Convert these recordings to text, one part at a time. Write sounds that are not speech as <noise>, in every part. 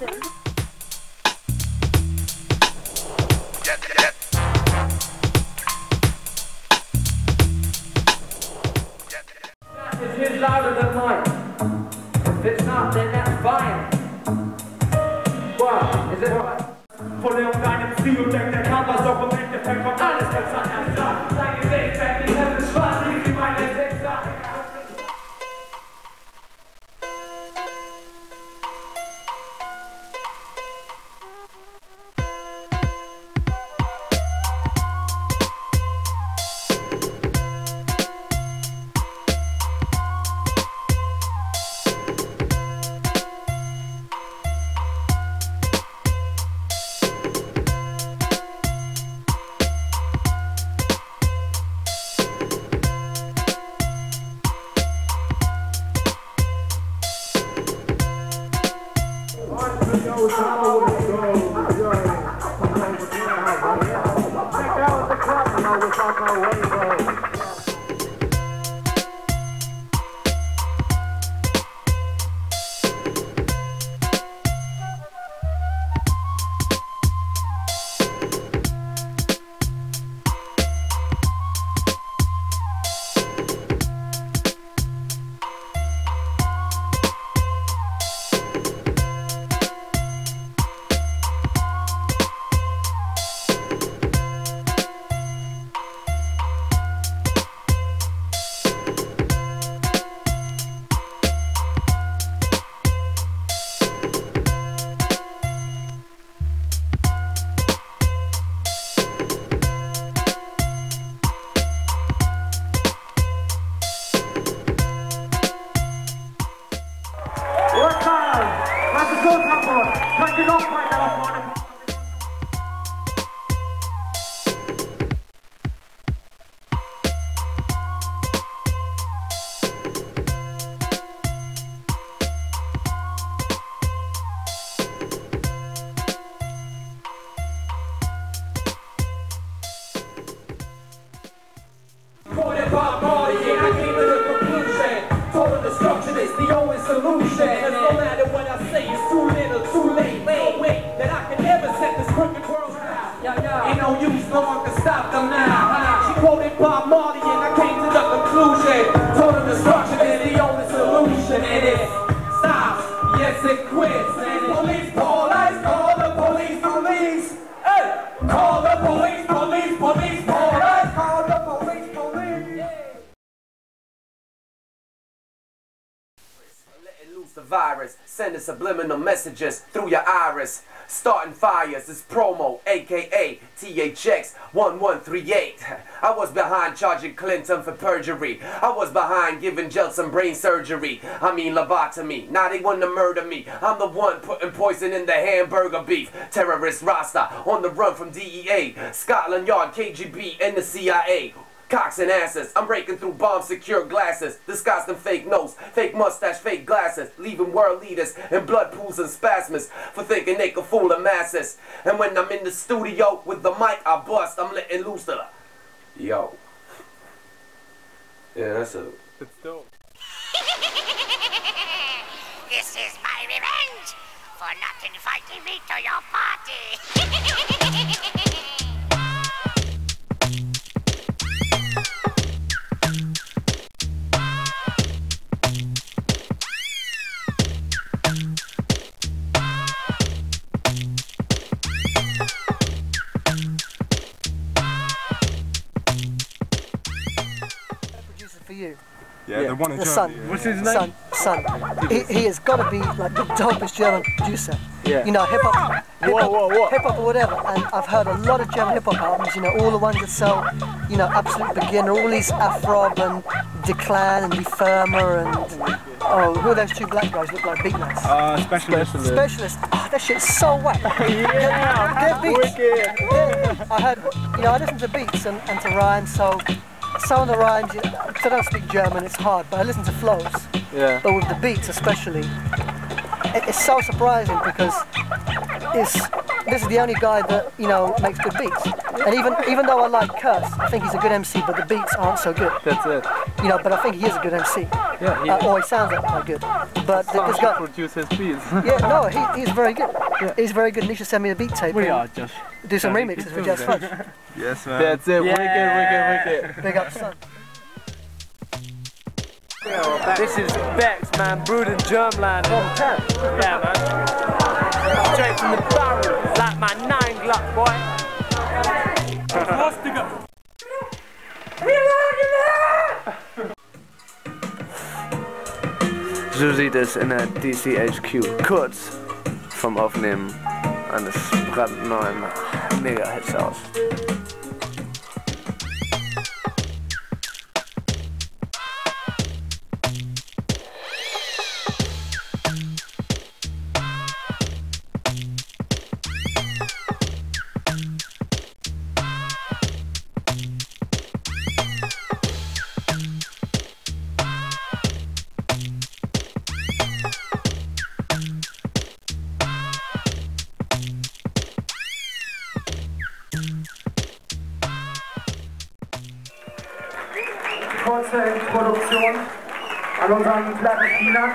If louder than mine. If it's not, then that's fine. What? Is it alright? På den gången ser och tänk, det kallas av och tänker, tänk vad alles kan sanna. The virus, sending subliminal messages through your iris. Starting fires, it's promo, aka THX 1138. I was behind charging Clinton for perjury. I was behind giving Jelson brain surgery. I mean lobotomy. Now they want to murder me. I'm the one putting poison in the hamburger beef. Terrorist Rasta on the run from DEA, Scotland Yard, KGB, and the CIA. Cocks and asses, I'm breaking through bomb secure glasses, disguised in fake nose, fake mustache, fake glasses, leaving world leaders in blood pools and spasms for thinking they could fool the masses. And when I'm in the studio with the mic, I bust, I'm letting loose the. Yo. Yeah, that's a. It's dope. <laughs> This is my revenge for not inviting me to your party. <laughs> one in The Germany. son. yeah. What's his name? Son, son. He, he has got to be like the dopest German producer. Yeah. You know, hip hop, hip Whoa, whoa, whoa. hop, hip hop or whatever. And I've heard a lot of German hip hop albums. You know, all the ones that sell, you know, Absolute Beginner, all these Afrob and Declan and Die Firma and Oh, who are those two black guys look like beatnuts? Uh, specialist. Specialist. Oh, that shit's so whack. <laughs> Yeah, Their beats. wicked. Yeah, I heard, you know, I listen to beats and, and to rhymes, so the rhymes, you 'cause I don't speak German, it's hard, but I listen to flows. Yeah. But with the beats especially, it, it's so surprising because it's, this is the only guy that, you know, makes good beats. And even even though I like Curse, I think he's a good MC, but the beats aren't so good. That's it. You know, but I think he is a good MC. Yeah, he Uh, or he sounds like quite good. But th- this guy, produce his beats. <laughs> yeah, no, he, he's very good. He's very good. And he should send me a beat tape. we are just. Do some remixes you with do Jazz that. Fudge. <laughs> Yes, man. That's it. Wicked, wicked, wicked. Big up, son. This is Beck's, man, brewed in Germland. Yeah, man. Straight from the barrel, like my nine Glock, boy. So sieht es in der DCHQ. Kurz vom Aufnehmen eines brandneuen Mega-Hits aus. An unseren Plattenspieler.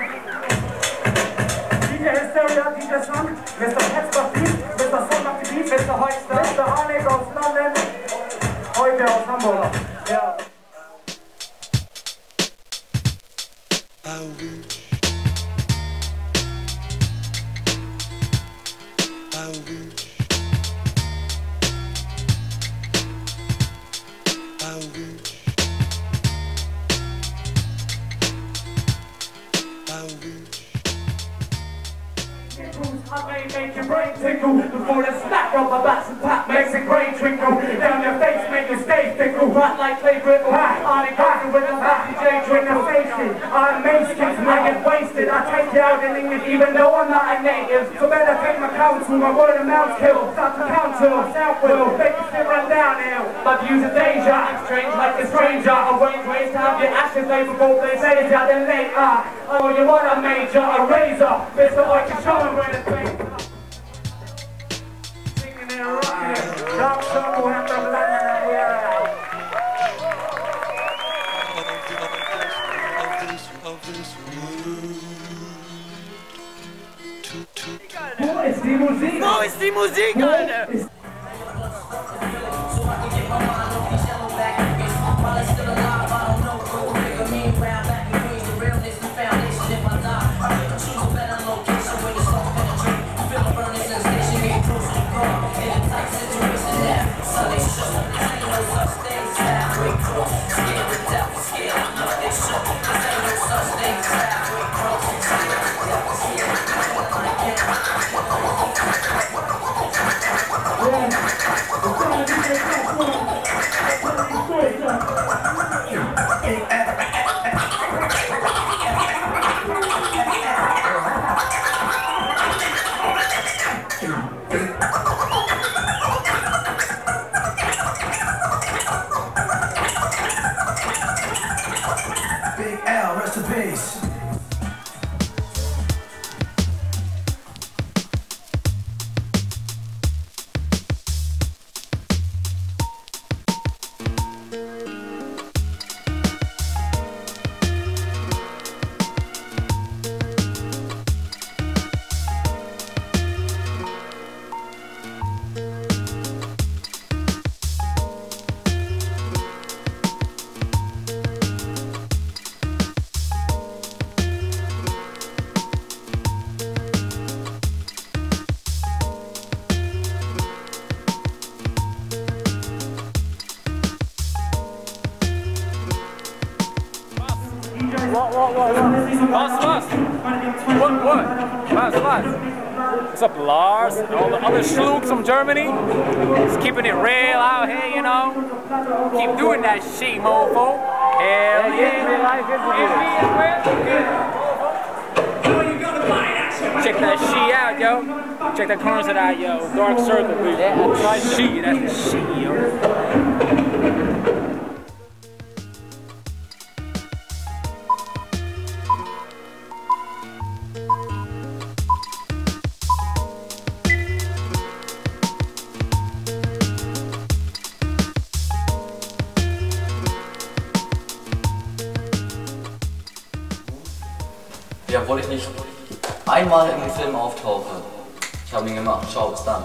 DJ Hysteria, DJ Sun, Mr. Hetzbach Beat, Mr. Son of the Beat, Mr. Holster, Mr. Harnik aus London, heute aus Hamburg. Ja. Make Right like clay brittle. On it goes with the DJ drink the safety. I'm mace kicks, I get wasted. I take you out in English even though I'm not a native. So better take my counsel, my word mouth kill. Start to counsel, south will. Make you sit run down now. My views are danger. I'm strange like a stranger. I wait, waste time. Your ashes lay before they say ya. Then later. Oh, you want a major, a razor. Mr. I can show him where the thing. Die Musik, Alter? What's up, Lars? All the other schlooks from Germany. Just keeping it real out here, you know. Keep doing that shit, mofo. Hell yeah. Check that shit out, yo. Check that concert out, yo. Dark Circle, baby. Yeah, that's shit. That's the shit, yo. Obwohl ich nicht einmal in einem Film auftauche. Ich habe ihn gemacht. Ciao, bis dann.